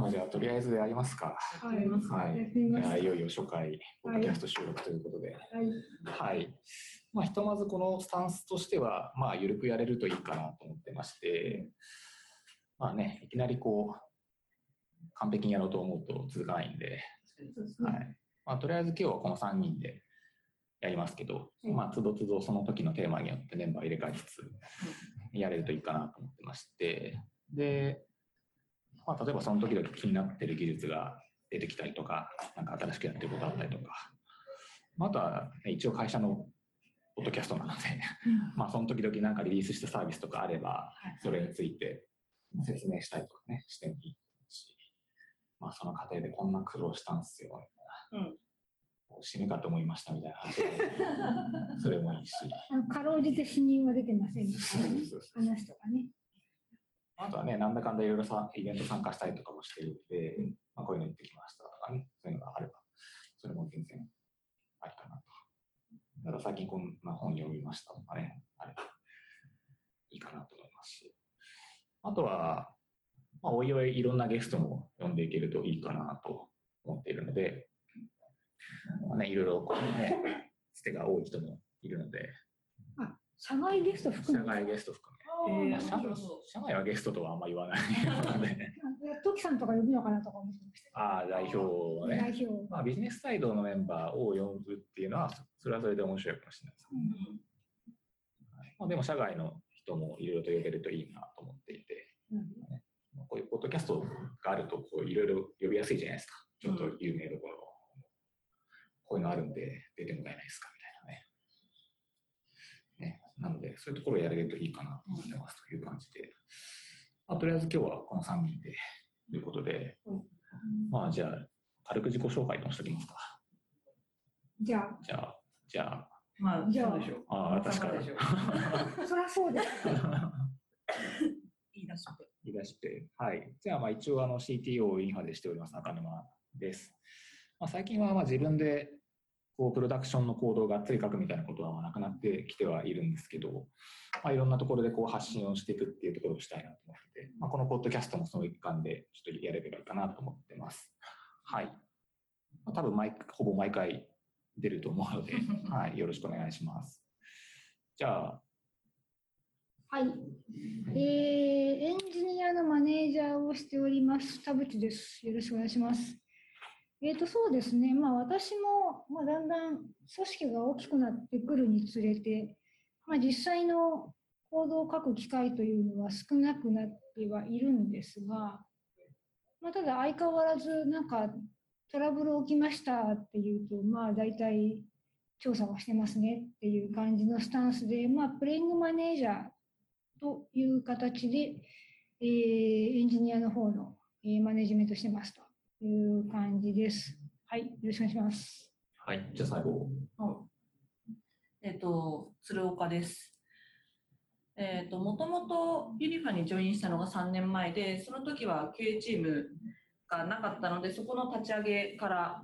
まあ、じゃあ、とりあえずやりますか。はい。はい。いよいよ初回、ポッドキャスト収録ということで。はい。はい。まあ、ひとまずこのスタンスとしては、まあ、緩くやれるといいかなと思ってまして、まあね、いきなりこう、完璧にやろうと思うと続かないんで。はい。まあ、とりあえず今日はこの3人でやりますけど、うんまあ、つどつどその時のテーマによってメンバー入れ替えつつ、やれるといいかなと思ってまして、で、まあ、例えばその時々気になってる技術が出てきたりとか、なんか新しくやってることあったりとか、まあ、あとは、ね、一応会社のポッドキャストなので、まあ、その時々なんかリリースしたサービスとかあれば、それについて説明したりとかね、してもいいし、まあ、その過程でこんな苦労したんですよ、みたいな。うん。死ぬかと思いましたみたいな それもいいし。かろうじて死人は出てませんでそうそうそう。話とかね。あとはね、なんだかんだいろいろさ、イベント参加したりとかもしているので、まあ、こういうの行ってきましたとかね、そういうのがあれば、それも全然ありかなと。だから最近こんな本読みましたとかね、あればいいかなと思いますし。あとは、まあ、おいおいいろんなゲストも呼んでいけるといいかなと思っているので、まあね、いろいろこうね、つてが多い人もいるので、あ、社外ゲスト含め社外ゲスト含あめ。ーまあ社社外はゲストとはあんま言わないので、あトキさんとか呼ぶのかなとか思ってました。ああ、代表をね。代表。まあ、ビジネスサイドのメンバーを呼ぶっていうのは、それはそれで面白いかもしれないです。うんはいまあ、でも、社外の人もいろいろと呼べるといいなと思っていて、うんまあこういうポッドキャストがあると、こういろいろ呼びやすいじゃないですか。ちょっと有名どころ。こういうのあるんで出てもらえないですかなので、そういうところをやれるといいかなと思ってますという感じで。まあ、とりあえず今日はこの3人でということで、まあじゃあ、軽く自己紹介でもしときますか。じゃあ、じゃあ、じゃあ、まあ、じゃあそうでしょう。ああ、確かに。でしょう。そりゃそうです。言い出して。言い出して。はい。じゃあ、まあ一応、あの、CTO をインファでしております、中沼です。まあ、最近は、まあ自分で、こう、プロダクションのコードをがっつり書くみたいなことはまあなくなってきてはいるんですけど、まあいろんなところでこう発信をしていくっていうところをしたいなと思ってて、まあこのポッドキャストもその一環でちょっとやれればいいかなと思ってます。はい。まあ、多分毎、ほぼ毎回出ると思うので、はい。よろしくお願いします。じゃあ、はい。えー、エンジニアのマネージャーをしております、田淵です。よろしくお願いします。えーと、そうですね。まあ私も、まあだんだん組織が大きくなってくるにつれて、まあ実際の行動を書く機会というのは少なくなってはいるんですが、まあただ相変わらずなんかトラブル起きましたっていうと、まあ大体調査はしてますねっていう感じのスタンスで、まあプレイングマネージャーという形で、えーエンジニアの方の、えーマネジメントしてますという感じです。はい、よろしくお願いします。はい。じゃあ最後、うんえっ、と、鶴岡です。えっ、と、もともとユニファにジョインしたのが3年前で、その時は QA チームがなかったので、そこの立ち上げから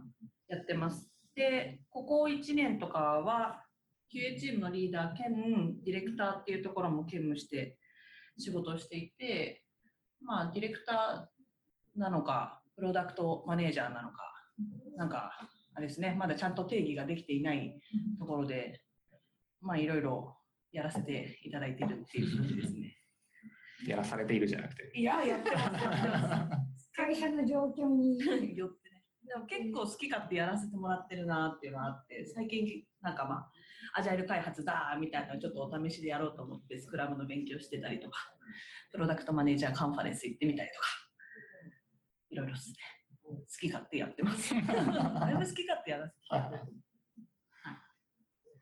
やってます。で、ここ1年とかは、QA チームのリーダー兼ディレクターっていうところも兼務して仕事をしていて、まあ、ディレクターなのか、プロダクトマネージャーなのか、なんか、あれですね、まだちゃんと定義ができていないところで、まあ、いろいろやらせていただいているっていう感じですね。やらされているじゃなくて。いや、やってます、やってます。会社の状況に、よってね。でも結構好き勝手やらせてもらってるなっていうのがあって、最近なんかまあ、アジャイル開発だみたいなのをちょっとお試しでやろうと思って、スクラムの勉強してたりとか、プロダクトマネージャーカンファレンス行ってみたりとか、いろいろですね。好き勝手やってます。だいぶ好き勝手やらせてもらってます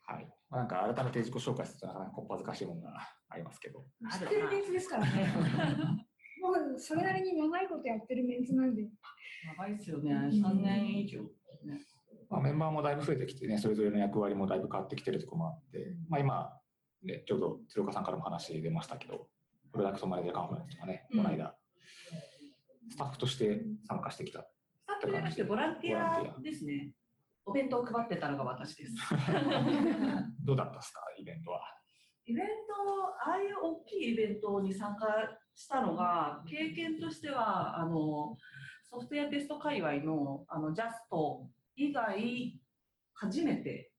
はい。まあ、なんか改めて自己紹介こっぱずかしいものがありますけど。知ってるメンツですからね。もうそれなりに長いことやってるメンツなんで。長いですよね。3年以上。ねまあ、メンバーもだいぶ増えてきてね、それぞれの役割もだいぶ変わってきてるところもあって、まあ今、ね、ちょうど鶴岡さんからも話出ましたけど、プロダクトマネージャーカンファレンスとかね、うんこの間、スタッフとして参加してきた。スタッフじゃなくてボランティアですね。お弁当を配ってたのが私です。どうだったですか、イベントは。イベント、ああいう大きいイベントに参加したのが、経験としては、あの、ソフトウェアテスト界隈のあのジャスト以外初めて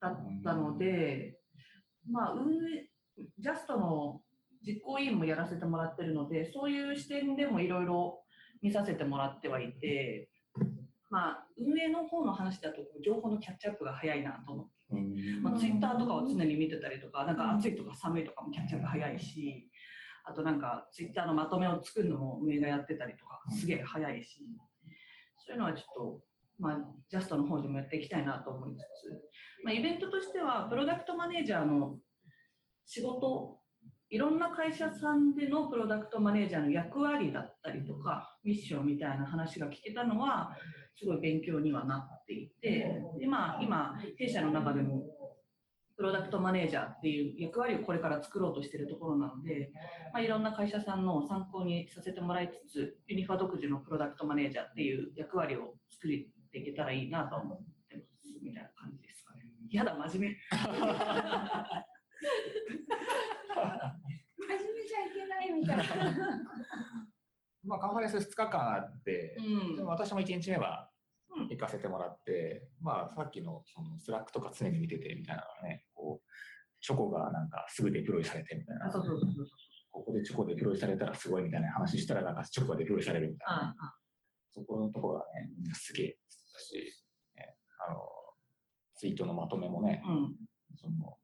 だったので、まあ運営ジャストの実行委員もやらせてもらってるのでそういう視点でもいろいろ見させてもらってはいて、まあ、運営の方の話だと情報のキャッチアップが早いなと思って。まあ、ツイッターとかを常に見てたりとか、なんか暑いとか寒いとかもキャッチアップ早いし、あとなんかツイッターのまとめを作るのも運営がやってたりとか、すげえ早いし、そういうのはちょっと、まあ、ジャストの方でもやっていきたいなと思いつつ、まあ、イベントとしては、プロダクトマネージャーの仕事、いろんな会社さんでのプロダクトマネージャーの役割だったりとか、ミッションみたいな話が聞けたのは、すごい勉強にはなっていて、でまあ、今、弊社の中でも、プロダクトマネージャーっていう役割をこれから作ろうとしているところなので、まあ、いろんな会社さんの参考にさせてもらいつつ、ユニファ独自のプロダクトマネージャーっていう役割を作っていけたらいいなと思ってますみたいな感じですかね。やだ、真面目。真面目じゃいけないみたいな。まあ、カンファレンス2日間あって、うんでも私も1日目はうん行かせてもらって、まあ、さっきのその Slack とか常に見ててみたいなのがね、こう、チョコがなんかすぐ deploy されてみたいな。ここでチョコ deploy されたらすごいみたいな話したら、なんかチョコが deploy されるみたいな、あそこのところがね、すげえだし、ね、あの、ツイートのまとめもね。その、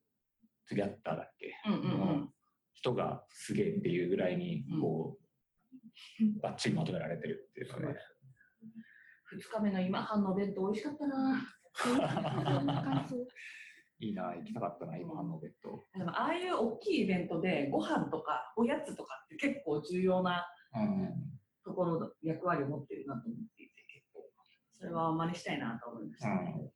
Togetter だっけ、うんうんうん。人がすげえっていうぐらいに、こう、バッチリまとめられてるっていうのね。2日目の今半のお弁当美味しかったな。いいな、行きたかったな、今半のベッド。でもああいう大きいイベントでご飯とかおやつとかって結構重要なうん。ところの役割を持ってるなと思っていて結構それは真似したいなと思いました、ね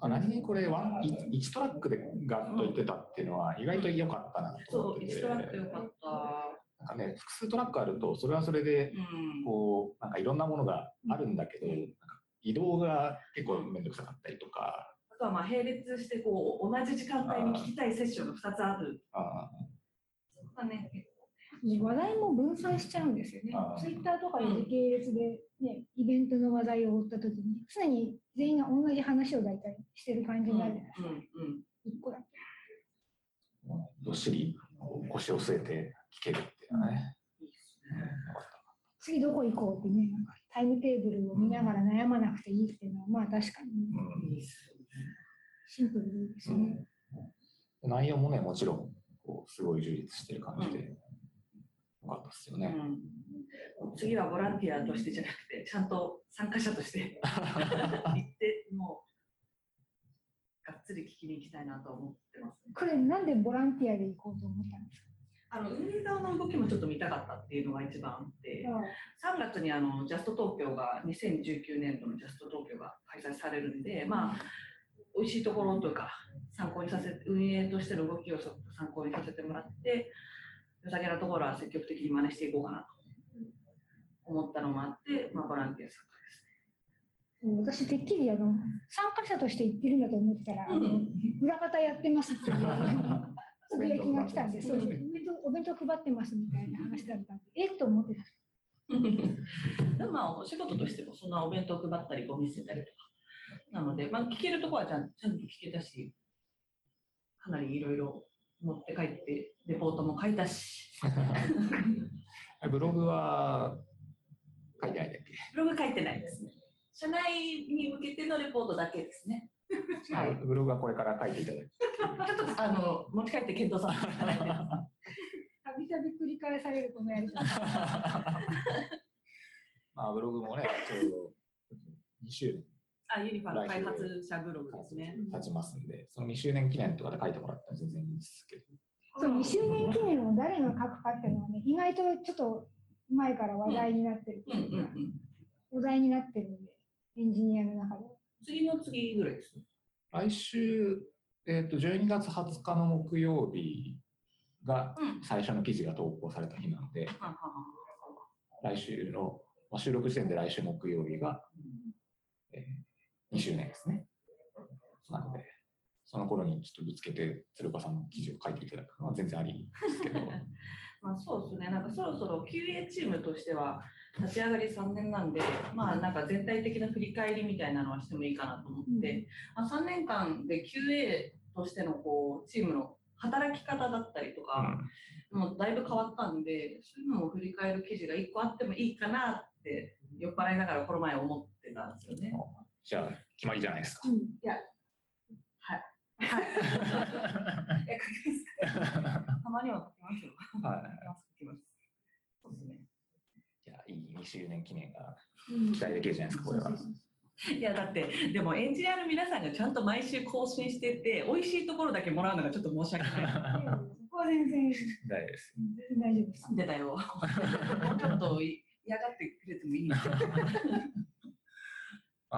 あ何気にこれワン、い1トラックでガッと言ってたっていうのは意外と良かったなとそう思ってて。一トラックよかった。なんかね、複数トラックあると、それはそれで、うん。こう、なんかいろんなものがあるんだけど、移動が結構めんどくさかったりとか、あとはまあ並列してこう同じ時間帯に聞きたいセッションが2つある。あそこがね結話題も分散しちゃうんですよねツイッターとかで時系列で、ね、イベントの話題を追ったときに、常に全員が同じ話を大体してる感じ構になるじゃないですか。うんうん一個だけ。どっしり腰を据えて聞けるっていうね。いいっすね次どこ行こうってね、なんかタイムテーブルを見ながら悩まなくていいっていうのは、まあ確かにね、シンプルでいいですね。内容もね、もちろん、こう、すごい充実してる感じで、よかったですよね。うん、次はボランティアとしてじゃなくてちゃんと参加者として。行ってもうがっつり聞きに行きたいなと思ってます、ね、これなんでボランティアで行こうと思ったんですあの運営側の動きもちょっと見たかったっていうのが一番あってか3月にあのジャスト東京が2019年度のジャスト東京が開催されるんでまあ美味しいところというか参考にさせて運営としての動きをちょっと参考にさせてもらって良さげなところは積極的に真似していこうかなと思ったのもあって、まあ、ボランティア参加です私、てっきりあの参加者として行ってるんだと思ってたら、うん。裏方やってますっていうつぶやきが来たんで、そうお弁当お弁当配ってますみたいな話だったんで、えっ？と思ってた。でもまあお仕事としてもそんなお弁当配ったりゴミ捨てたりとか。なので、まあ、聞けるところはちゃんちゃんと聞けたしかなりいろいろ持って帰ってレポートも書いたし。ブログは書いてないんだっけ？ブログ書いてないですね。社内に向けてのレポートだけですね。はい。ブログはこれから書いていただきちょっとあの持ち帰って検討させていただいてたびたび繰り返されるこのやり方。まあ、ブログもね、ちょうど2周年あユニファの開発者ブログですね。経ちますんで、その2周年記念とかで書いてもらったら全然いいんですけど。そう2周年記念を誰が書くかっていうのはね、意外とちょっと前から話題になってるってうんうんういうか、題になってるんで、エンジニアの中で。次の次ぐらいですね。来週、えっと12月20日の木曜日がうん。最初の記事が投稿された日なので、はんはんはん来週の、まあ、収録時点で来週木曜日が、えー、2周年ですね。なので、その頃にちょっとぶつけて、鶴岡さんの記事を書いていただくのは全然ありですけど、ま まあ、そうですね、なんかそろそろ QA チームとしては立ち上がり3年なんで、まあなんか全体的な振り返りみたいなのはしてもいいかなと思って、まあ、3年間で QA としてのこうチームの働き方だったりとか、もうだいぶ変わったんで、そういうのを振り返る記事が1個あってもいいかなって酔っ払いながらこの前思ってたんですよね。じゃあ、決まりじゃないですか。うんいや、はい。はい。え、書きますかたまには書きますよ。はい書きます。そうですね。じゃあ、いい2周年記念がうん期待できるじゃないですか、これは。いやだってでもエンジニアの皆さんがちゃんと毎週更新してて美味しいところだけもらうのがちょっと申し訳ない。そこは全然大丈夫です。大丈夫です。でだよ。ちょっと嫌がってくれてもいいんですよ。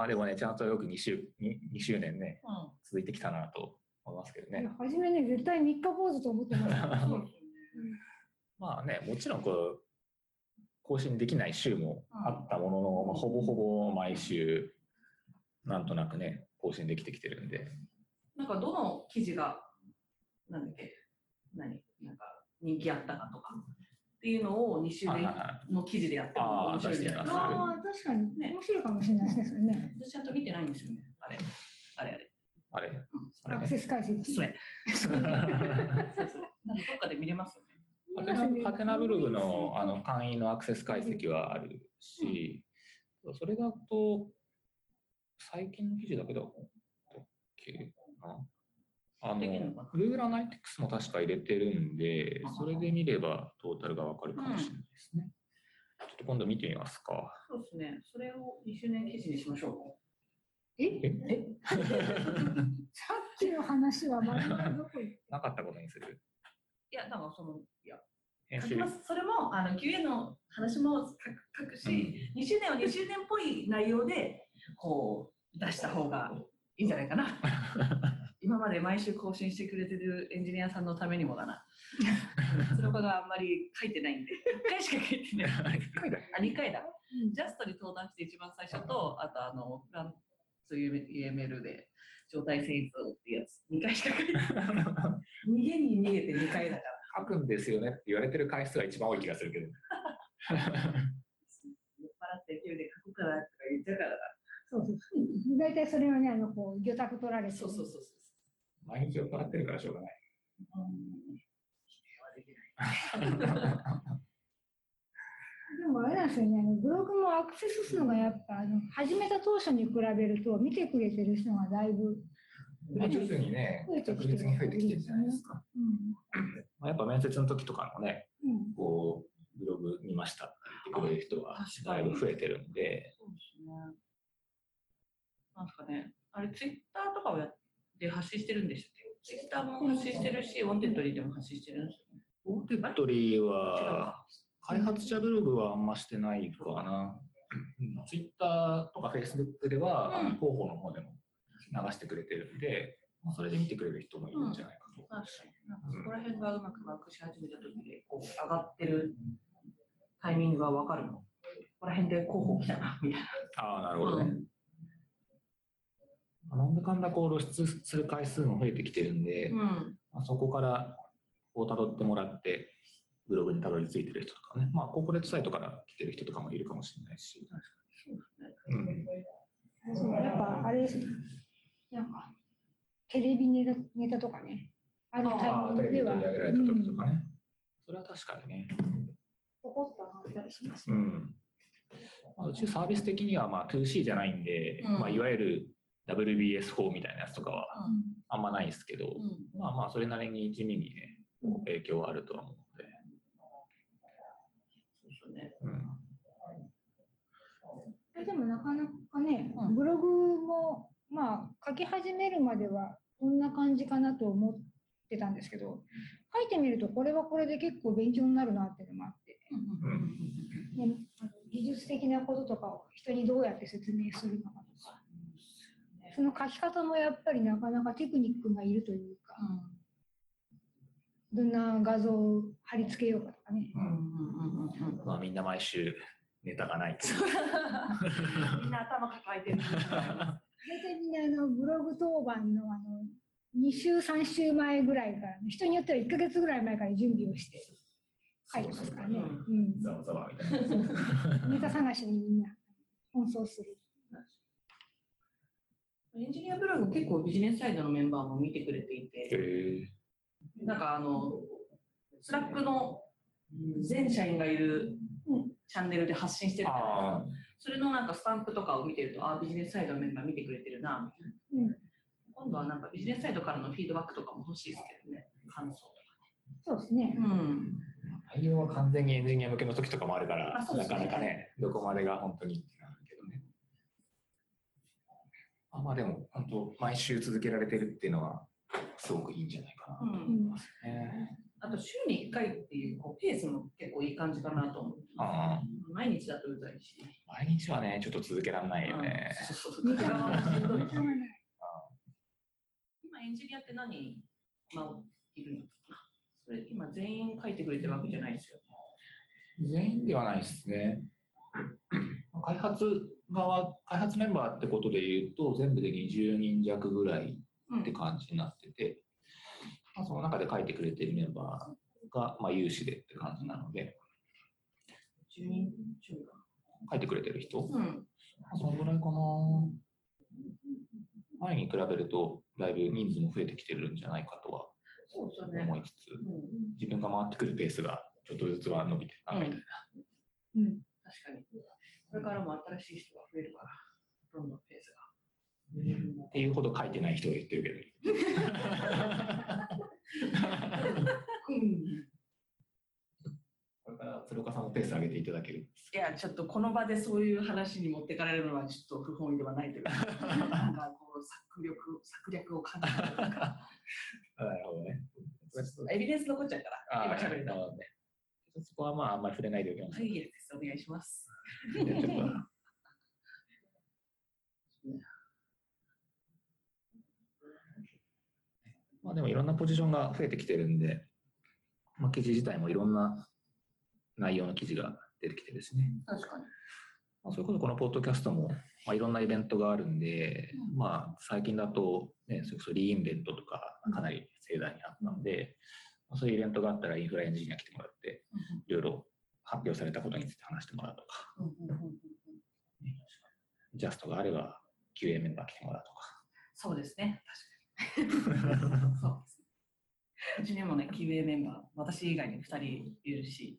あでもね、ちゃんとよく2周 2, 2周年ね、う続いてきたなと思いますけどね。初めね、絶対3日坊主と思ってました。まあね、もちろんこう、更新できない週もあったものの、まあ、ほぼほぼ毎週、なんとなくね、更新できてきてるんで、なんかどの記事がなんだっけ？何？なんか人気あったかとかっていうのを2週はいでの記事でやっても面白いんじゃないですか。ああ、確かに、ね面白いかもしれないですね。私ちゃんと見てないんですよね。あれ。あれあれ。あれ、うんあれアクセス解析。それ。そう。なんかどっかで見れますよね。ハテナハテナブログのあの簡易のアクセス解析はあるし、それだと、最近の記事だけだっけな。あの、Google Analytics も確か入れてるんで、それで見ればトータルがわかるかもしれないですね。ちょっと今度見てみますか。そうですね。それを2周年記事にしましょえ？え？え？さっきの話はまだどこ行っなかったことにする？う。いや、なんかその、いや、編集書きます。それも、あの、QA の話も書く書くし、2周年は2周年っぽい内容で、こう、出した方がいいんじゃないかな。今まで毎週更新してくれてるエンジニアさんのためにもだな。鶴岡があんまり書いてないんで、1回しか書いてない。一回だあ、2回だ。うんジャストに登壇して一番最初と、あとあの、フランス UML で状態遷移像っていうやつ、2回しか書いてない。逃げに逃げて2回だから。書くんですよねって言われてる回数が一番多い気がするけど。酔っ払って勢いで書くからとか言っちゃうからだ。そうそう。大体それはね、あの、こう、魚拓取られて。そうそうそうそう。毎日酔っ払ってるからしょうがない。うんできない。でもあれなんですよね、ブログもアクセス数がやっぱ、あの始めた当初に比べると、見てくれてる人がだいぶ、まあ徐々にね増え、てきてる着実に増えてきてるじゃないですか。うん。まあ、やっぱ面接の時とかもね、うん。こう、ブログ見ましたって言ってくれる人はだいぶ増えてるんで、そうですね。なんですかね、あれ、ツイッターとかをやって発信してるんでしたっけツイッターも発信してるし、 Wantedly でも発信してるんですよね。 Wantedly は、か開発者ブログはあんましてないかな。ツイッターとかフェイスブックでは、広報の方でも流してくれてるんで、まあ、それで見てくれる人もいるんじゃないかと。確かに。なんかそこら辺がうまくワークし始めた時で、こう、上がってるタイミングがわかるの？ここら辺で候補来たな、みたいああ、なな。るほどね。なんだかんだこう露出する回数も増えてきてるんで、うん。まあ、そこからこう辿ってもらって、ブログにたどり着いてる人とかね、まあ、コーポレートサイトから来てる人とかもいるかもしれないし、そうですね。うん、そう、やっぱあれですね。なんか、テレビネタネタとかね、あるタイミングでは、テレビで取り上げられた時とかね、それは確かにね。ポコッと上がったりします。うんまあ、うちサービス的にはまあ 2C じゃないんで、うんまあ、いわゆる WBS 法みたいなやつとかはうん。あんまないですけど、うん。まあまあそれなりに地味にね、影響はあるとは思うので、そうですよね。うん、えでもなかなかね、うん。ブログも、まあ、書き始めるまではこんな感じかなと思ってたんですけど、書いてみるとこれはこれで結構勉強になるなっていうのもあって、ね、あの技術的なこととかを人にどうやって説明するのかとか、その書き方もやっぱりなかなかテクニックがいるというか、どんな画像を貼り付けようかとかね。うんうんうんうんうんまあみんな毎週ネタがない みんな頭抱えてる。大体みんなあのブログ当番のあの2週、3週前ぐらいから、人によっては1ヶ月ぐらい前から準備をして、書いてますからね。ざわざわみたいな。ネタ探しにみんな奔走する。エンジニアブログ結構ビジネスサイドのメンバーも見てくれていへて、えなんかあの、 Slack の全社員がいるうんチャンネルで発信してるから、あそれのなんかスタンプとかを見てると、ああ、ビジネスサイドのメンバー見てくれてるな、みたいな。うん今度はなんかビジネスサイドからのフィードバックとかも欲しいですけどね、感想とか。そうですね。うん。内容は完全にエンジニア向けの時とかもあるから、なかなかね、どこまでが本当に。あまあでも、本当、毎週続けられてるっていうのは、すごくいいんじゃないかなと思いうんますね。あと週に1回っていうこうペースも結構いい感じかなと思う。ああ毎日だとうざいし。毎日はね、ちょっと続けられないよね。今エンジニアって何人、まあ、いるのかな？それ今全員書いてくれてるわけじゃないですよ。全員ではないですね。開発側、開発メンバーってことで言うと、全部で20人弱ぐらいうんって感じになってて、まあ、その中で書いてくれてるメンバーが、まあ、有志でって感じなので、10人中か。書いてくれてる人、まうん。あ、そのぐらいかな。前に比べると、だいぶ人数も増えてきてるんじゃないかとは。思いつつ、うん自分が回ってくるペースがちょっとずつは伸びてるなみたいな。うん。確かに。これからも新しい人が増えるから、どんどんペースが。っていうほど書いてない人が言ってるけど。うん。これから鶴岡さんもペース上げていただける？いや、ちょっとこの場でそういう話に持ってかれるのはちょっと不本意ではないというか、なんかこう、策略、策略を感じるとか、なるほどね。エビデンス残っちゃうから、今喋ると。なるほどね。そこはまああんまり触れないでおきます。はい。お願いします。ちょっと まあでもいろんなポジションが増えてきてるんで、まあ、記事自体もいろんな内容の記事が出てきてですね。確かに。まあ、それこそこのポッドキャストも、まあ、いろんなイベントがあるんで、うんまあ最近だと、ね、それこそリーインベントとかかなり盛大にあったんで、まあそういうイベントがあったらインフラエンジニア来てもらって、いろいろ発表されたことについて話してもらうとか、ジャストがあれば QA メンバー来てもらうとか。そうですね。確かに。そうですね。うちにもね、QA メンバー、私以外に2人いるし、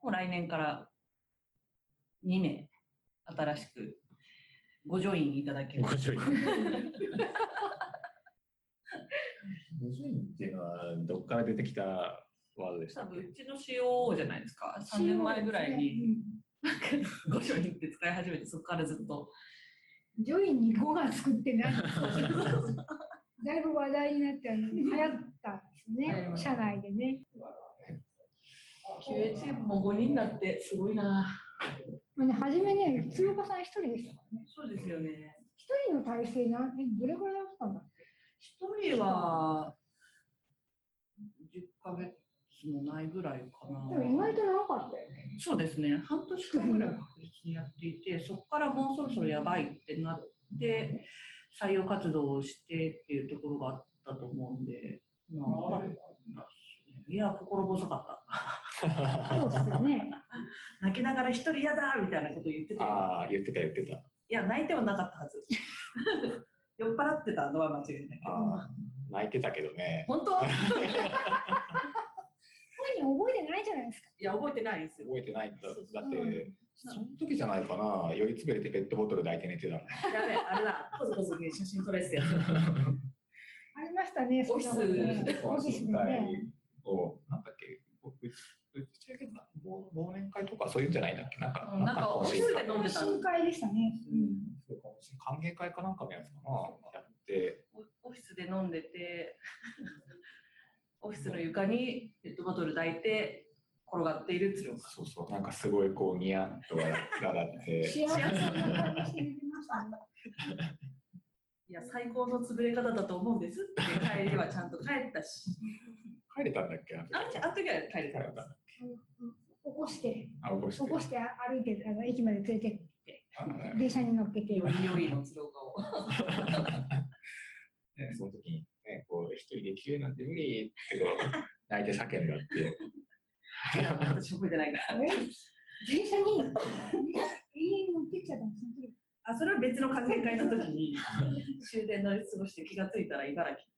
もう来年から2名、新しくごジョインいただける。ご助員。ご助員っていうのはどっから出てきたワードでした多っけ？分うちの COO じゃないですか。3年前ぐらいにごジョインって使い始めて、そこからずっと。うんジョインに5が作ってない。だいぶ話題になって流行ったんですね。社内でね。QA チームも5人になってすごいな。まあね、初めね、鶴岡さん一人でしたからね。そうですよね。一人の体制なんえどれぐらいやってたんだっけ？一人は10ヶ月もないぐらいかな。でも意外と長かったよね。そうですね、半年間ぐらい確実にやっていて、そこからもうそろそろやばいってなって、採用活動をしてっていうところがあったと思うんで、まあ、いや、心細かった。そうですよね。泣きながら一人嫌だみたいなこと言ってたよ。ああ、言ってた言ってた。いや、泣いてはなかったはず。酔っ払ってたのは間違いない泣いてたけどね。本当？本人覚えてないじゃないですか。いや、覚えてないですよ。覚えてないんだ。だって、その時じゃないかな。酔いつぶれてペットボトル抱いて寝てたの。やべえ、あれだ、コズコズに写真撮れてたやつ。ありましたね、そんなことねオフィスでね。を、なんだっけ、ううち上げた忘忘年会とかそういうんじゃないんだっけ？なんか、うんなんかオフィスで飲んでた深会でしたね。そうか歓迎会かなんかのやつかな。やって、オフィスで飲んでて、オフィスの床にペットボトル抱いて転がっている鶴岡。そうそう、なんかすごいこう、ニヤッと笑って、幸せな感じして寝てましたね。いや、最高の潰れ方だと思うんですって帰りはちゃんと帰ったし。帰れたんだっけあの時あの時は帰れたんだっけ起こして、あ、起こして。起こして歩いてあの駅まで連れてって、電車に乗っけて。よりよいの鶴岡を。ね、その時に、ね、こう、一人で消えなんて無理ってこう 泣いて叫んだって。私覚えてないから。え電車に永遠に乗ってきちゃったんですね。あ、それは別の歓迎会の時に 終電乗り過ごして気がついたら茨城。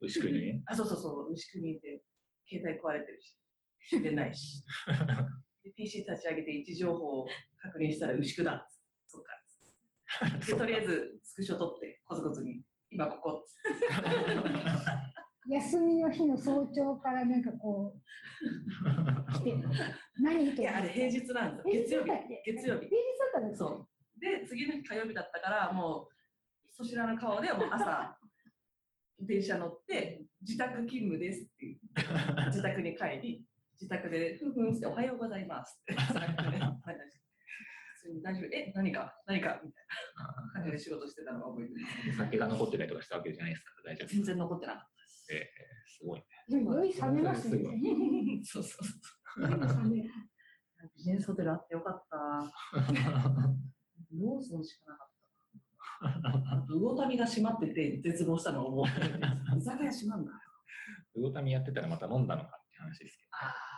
牛久に？あ、そうそうそう、牛久にいて、携帯壊れてるし、終電ないし。で PC 立ち上げて位置情報を確認したら牛久だ。そうか。でとりあえずスクショ撮って、コツコツに、今ここ。休みの日の早朝からなんかこう、来て、何といや、あれ平日なんですよ。月曜日。月曜日。平日だったんですそう。で、次の日火曜日だったから、もう、そちらの顔でもう朝、電車乗って、自宅勤務ですっていう、自宅に帰り、自宅で、ふんふんって、おはようございますって。普通に大丈夫え、何か、何かみたいな感じで仕事してたのが覚えてる。酒が残ってたりとかしたわけじゃないですか、大丈夫。全然残ってなかっえーすごいね。でも酔い冷めますね。た。そうそうそう。酔い冷めるビジネスホテルあってよかった。ローソンしかなかった。魚民が閉まってて絶望したのを覚えてる。居酒屋閉まんだよ。魚民やってたらまた飲んだのかって話ですけああ。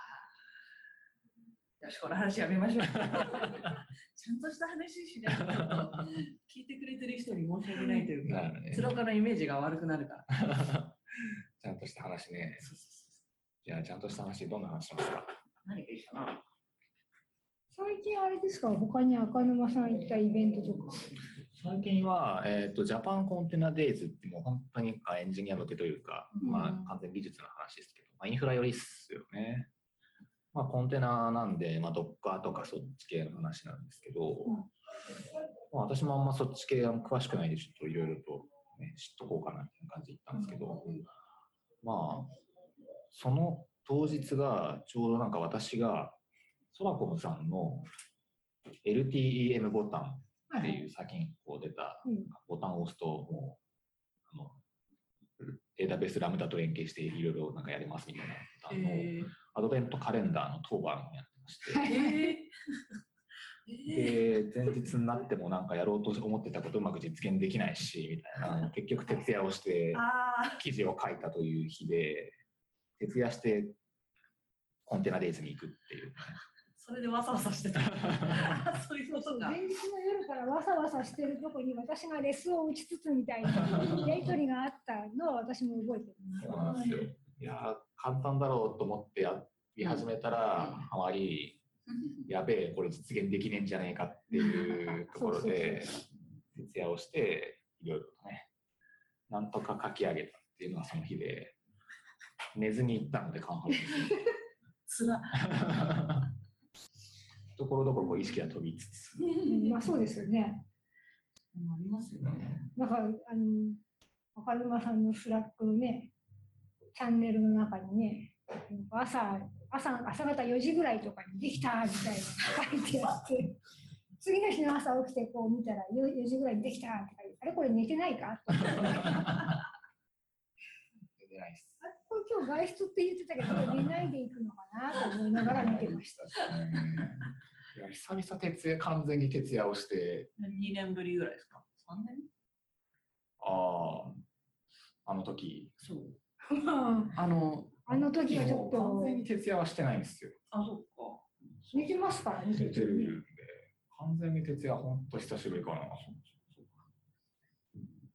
よし、この話やめましょう。ちゃんとした話しないと、聞いてくれてる人に申し訳ないというど。か、ね。鶴岡のイメージが悪くなるから。ちゃんとした話ね。じゃあ、ちゃんとした話、どんな話しますか？何がいいかな？最近あれですか、他に赤沼さん行ったイベントとか。最近は、えっ、と、ジャパンコンテナデイズってもう本当にエンジニア向けというか、うんまあ完全技術の話ですけど、まあインフラよりっすよね。まあコンテナなんで、まあドッカーとかそっち系の話なんですけど、うん。まあ私もあんまそっち系は詳しくないんで、ちょっといろいろと、ね、知っとこうかなっていう感じで行ったんですけど、まあ、その当日がちょうどなんか私がソラコムさんの LTEM ボタンっていう先にこう出たうん。ボタンを押すと、もう、あの、データベースラムダと連携していろいろなんかやれますみたいな。ボタンのえアドベントカレンダーの当番をやってまして、ー、えー、えで、前日になってもなんかやろうと思ってたことうまく実現できないし、みたいな、結局徹夜をしてー、あ記事を書いたという日で、徹夜してコンテナデイズに行くっていう、ね。それでわさわさしてた。そういうことか。前日の夜からわさわさしてるとこに私がレスを打ちつつみたいな やりとりがあったのは私も覚えてる。そうなんですよ。いやー、簡単だろうと思ってやり始めたら、あまり、やべえ、これ実現できねえんじゃねえかっていうところで、徹夜をして、いろいろとね、なんとか書き上げたっていうのがその日で、寝ずに行ったので、カンファレンつら。ス。ところどころこう意識が飛びつつ、うんまあそうですよね。ありますよね。だから、あの、赤沼さんの Slack のね、チャンネルの中にね、朝、朝、朝方4時ぐらいとかにできたみたいな書いてあって、次の日の朝起きてこう見たら 4, 4時ぐらいにできたって書いてあれこれ寝てないか？って寝てないっす。あれこれ今日外出って言ってたけど、これ寝ないで行くのかなと思いながら見てました。いや久々徹夜、完全に徹夜をして、2年ぶりぐらいですか ?3 年？ああ、あの時、そう。ま ああの、あの時はちょっと完全に徹夜はしてないんですよ。あ、そっか。寝てますからね、寝てるんで、完全に徹夜、ほんと久しぶりかな。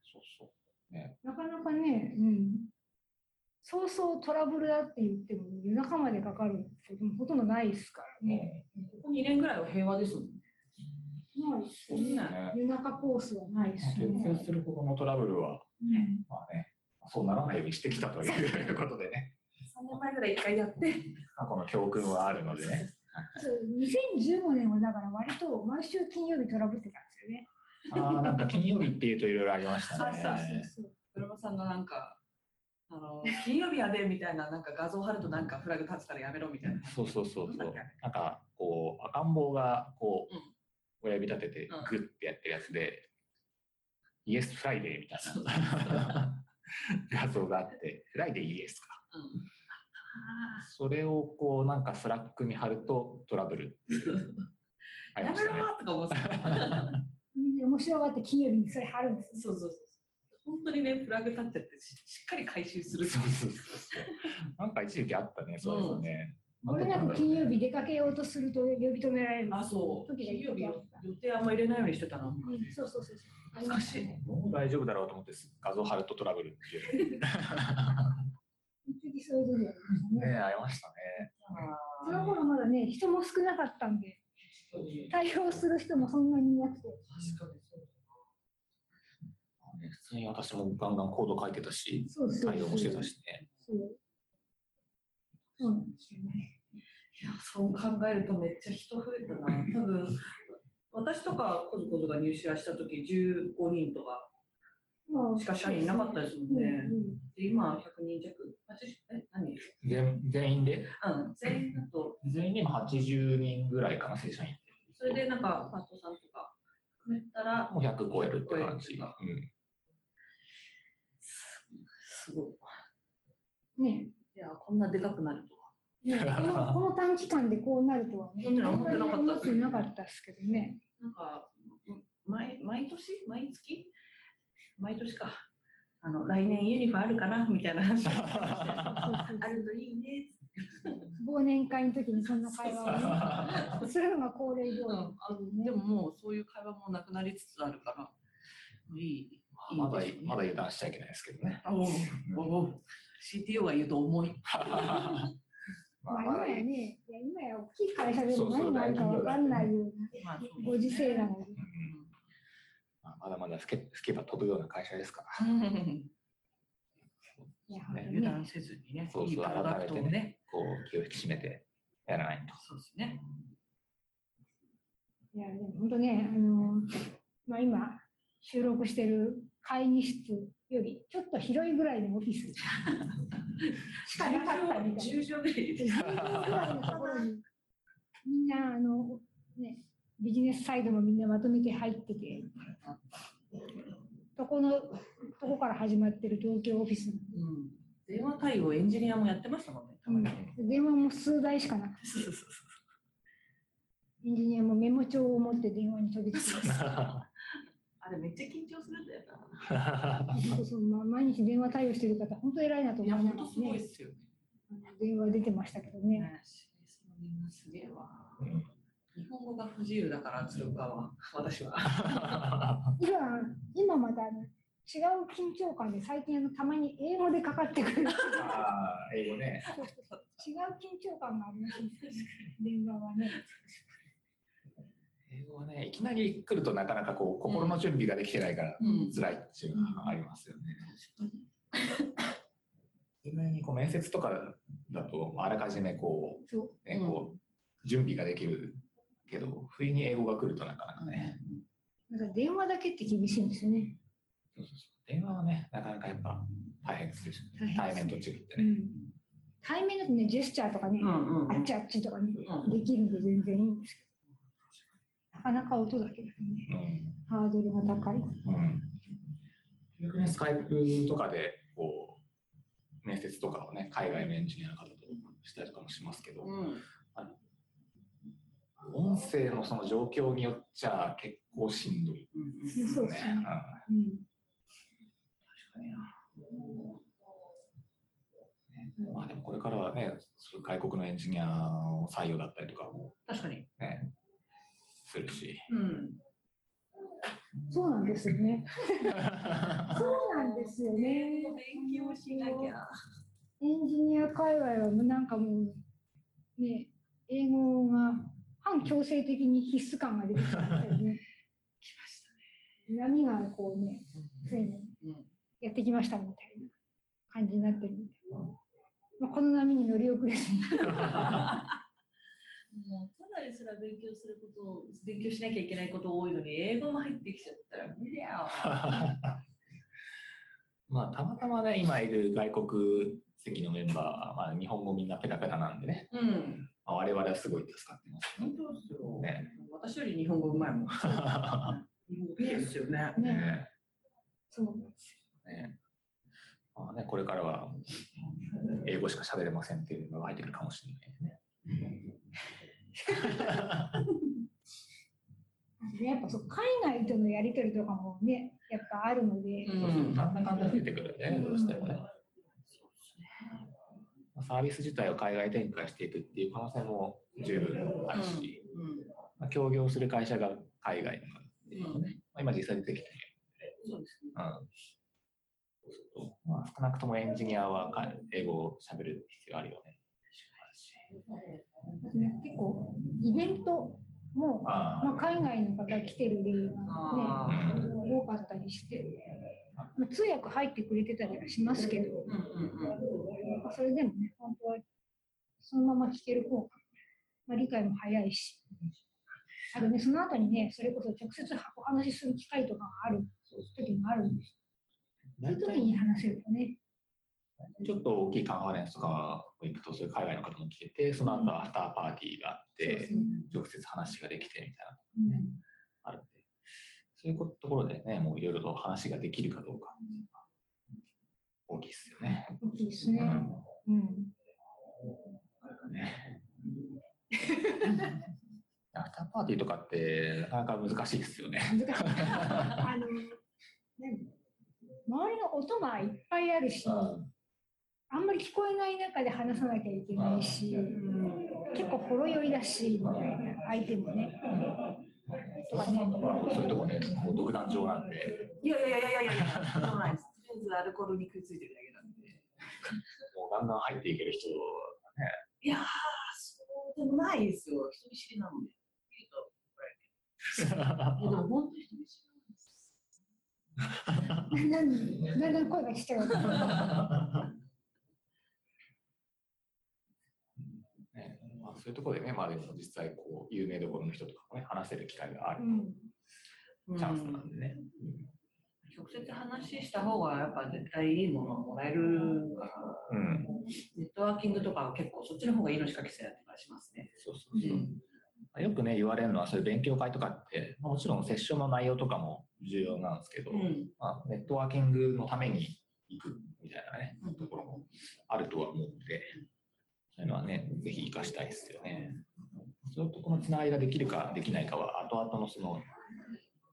そうそう。ね、なかなかね、うん、そうそうトラブルだって言っても夜中までかかることもほとんどないですからね。ここ2年ぐらいは平和ですもんね。ないで。夜中コースはないです徹夜ね。するほどのトラブルは、うんまあね、そうならないようにしてきたということでね、3年前ぐらい1回やって。過去の教訓はあるのでね。そう2015年はだから割と毎週金曜日トラブってたんですよね。ああ、なんか金曜日っていうといろいろありましたあったね。そう車さんがなんか、あの、金曜日やでみたいな、なんか画像貼るとなんかフラグ立つからやめろみたいな。そうそうそうそうなんか、こう、赤ん坊が、こううん、親指立ててうん、グッてやってるやつで、 Yes Friday みたいそうな画像があって、 Friday Yes か。うんそれをこう、なんか Slack に貼るとトラブル ありやめましたね。ろとか思って面白がって金曜日にそれ貼るんですよ。そうそうそう。本当にね、フラグ立っちゃってししっかり回収する。そうそうそうそう。なんか一時期あったね、そういうのね。これなく金曜日出かけようとすると呼び止められるあ、そう。時が金曜日。予定あんま入れないようにしてたな。うんそうそうそうそう。ありましたね。もう大丈夫だろうと思って画像貼るとトラブルっていう。次そういう時ありましたねね。ありましたね。その頃まだね、人も少なかったんで、対応する人もそんなにいなくて。確かにね普通に私もガンガンコード書いてたし、そうそうそう対応もしてたしね。そう。そうなんですよね。いや、そう考えるとめっちゃ人増えたな。多分、私とかコズコズが入社した時15人とかまあしか社員いなかったですもんうんね。で今は100人弱。80え、何全全員で？うん、全員だと、全員で今80人ぐらいかな、正社員。それでなんかパートさんとか含めたら、もう100超えるって感じ。100超うんすごい。ねいや、こんなでかくなるとは。ねこの この短期間でこうなるとはね、うん思ってなかった思ってなかったですけどね。なんか、毎毎年？毎月？毎年か。あの、来年ユニファあるかな？みたいな話 あるといいね。忘年会の時にそんな会話をね、するのが恒例行事うね。でももうそういう会話もなくなりつつあるから、いい。まだまだ油断しちゃいけないですけどね。おうおう CTO が言うと重い。まあ、今やね、いや今や大きい会社でも何があるか分かんないようまあ、なご時世なので。まあまだまだスケスケば飛ぶような会社ですから。ね油断せずにね、そうそういいプロダクトをね。こう気を引き締めてやらないと。そうですね。いや、でも本当ね、あの、まあ今、収録してる会議室よりちょっと広いぐらいのオフィス。しかなかったみたいな。10畳ぐらいで10ぐらいのところに。みんなあの、ね、ビジネスサイドもみんなまとめて入ってて、どこの、どこから始まってる東京オフィス、うん。電話対応エンジニアもやってましたもんね。たまに。電話も数台しかなくて、そうそうそうエンジニアもメモ帳を持って電話に飛びつき。あれめっちゃ緊張するんだよな。そうそうまあ、毎日電話対応してる方、本当偉いなと思いながら本当すごいねっすよね。電話出てましたけどね。ねみんなすげえわ。うん日本語が不自由だから、鶴岡は、私は。今、今また違う緊張感で最近あのたまに英語でかかってくる。ああ、英語ね。違う緊張感がありますね。電話はね。英語はね、いきなり来るとなかなかこう心の準備ができてないからうん辛いっていうのがありますよね。自分にこう面接とかだとあらかじめこそう。う、ねこう準備ができるけど、不意に英語が来るとなかなかね、だから電話だけって厳しいんですよね。そうそうそう電話はね、なかなかやっぱ大変ですよ大変対面と違ってね。うん。対面だとね、ジェスチャーとかね、んあっちあっちとかね、うんできるんで全然いいんですけど。なかなか音だけだとね、うんハードルが高い。うん逆にスカイプとかでこう面接とかをね、海外のエンジニアの方としたりとかもしますけど、うん。音声のその状況によっちゃ結構しんどいですそうですね。ね。うんうん。確かになねまあでもこれからはね、外国のエンジニアの採用だったりとかも確かに。ね、するし。うん。そうなんですよね。そうなんですよね。勉強しなきゃ。エンジニア界隈はもうなんかもう、ね、英語が反強制的に必須感が出てきましたよね。来ましたね。波がこうね、常にうん。やってきましたみたいな感じになってるんで、まあ、この波に乗り遅れずに。もうすら勉強することを勉強しなきゃいけないこと多いのに英語も入ってきちゃったら無理だよ。まあたまたまね、今いる外国籍のメンバーは、まあ、日本語みんなペラペラなんでね、うん。まあ、我々はすごい助かってます。本当ですよ。ね私より日本語うまいもん。日本語いいですよね。ね、ねそうなんですねまあね、これからは英語しか喋れませんっていうのが入ってくるかもしれないね。ね。やっぱそう海外とのやり取りとかもね、やっぱあるので、うそうそう、なんだかんだ出てくるね、どうしてもね。そうですね。まあサービス自体を海外展開していくっていう可能性も十分あるし、うんまあ、協業する会社が海外のっていうのね、まあ、今実際出てきてそうですね。うんそうするとまあ、少なくともエンジニアはか英語を喋る必要あるよね。結構イベントも、あまあ、海外の方来てる例が、あね、多かったりして、まあ、通訳入ってくれてたりはしますけど、うんうんうん。まあそれでもね、本当はそのまま聞ける方が、まあ、理解も早いし、あとね、その後にね、それこそ直接お話しする機会とかがある時もあるんです。そういう時に話せるとね、ちょっと大きいカンファレンスとか行くと、そういう海外の方も来てて、その後アフターパーティーがあって、直接話ができてみたいなのがあるんで、そういうところでね、もういろいろと話ができるかどうか、大きいですよね。大きいですね。うんうん。ねアフターパーティーとかってなかなか難しいですよね。難しい。あの、ね、周りの音がいっぱいあるし、あんまり聞こえない中で話さなきゃいけないし、結構ほろ酔いだし、みたいな相手もね。とかね、そういうとこね、もう独壇場なんで、いやいやいやいやいやそうないです。とりあえずアルコールに食いついてるだけなんで。もうだんだん入っていける人いやー、そうでもないですよ。人見知りなので。でも本当に人見知りなんです。なんだんだん声がちっちゃくなってねまあ、そういうところでね、まあ、でも実際こう有名どころの人とかもね、話せる機会があるうんチャンスなんでね。直接話した方がやっぱ絶対いいものをもらえるから、うん、ネットワーキングとかは結構そっちの方が命かけてやってたりしますね。そうそうそう。よくね、言われるのは、そういう勉強会とかって、まあもちろんセッションの内容とかも重要なんですけど、うん。まあ、ネットワーキングのために行くみたいなねうん、ところもあるとは思うんで、そういうのはね、ぜひ活かしたいですよね。それとこのつながりができるかできないかは、後々のその、